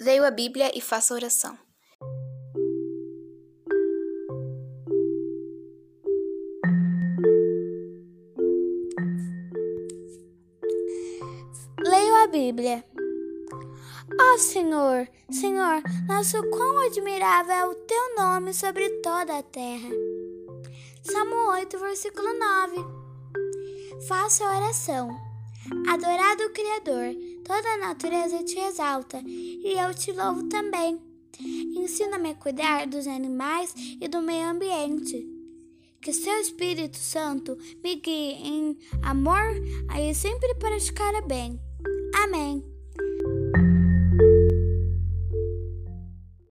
Leio a Bíblia e faço oração. Leio a Bíblia. Ó oh, Senhor, Senhor, nosso quão admirável é o teu nome sobre toda a terra. Salmo 8, versículo 9. Faça a oração. Adorado Criador, toda a natureza te exalta e eu te louvo também. Ensina-me a cuidar dos animais e do meio ambiente. Que seu Espírito Santo me guie em amor e sempre praticar bem. Amém.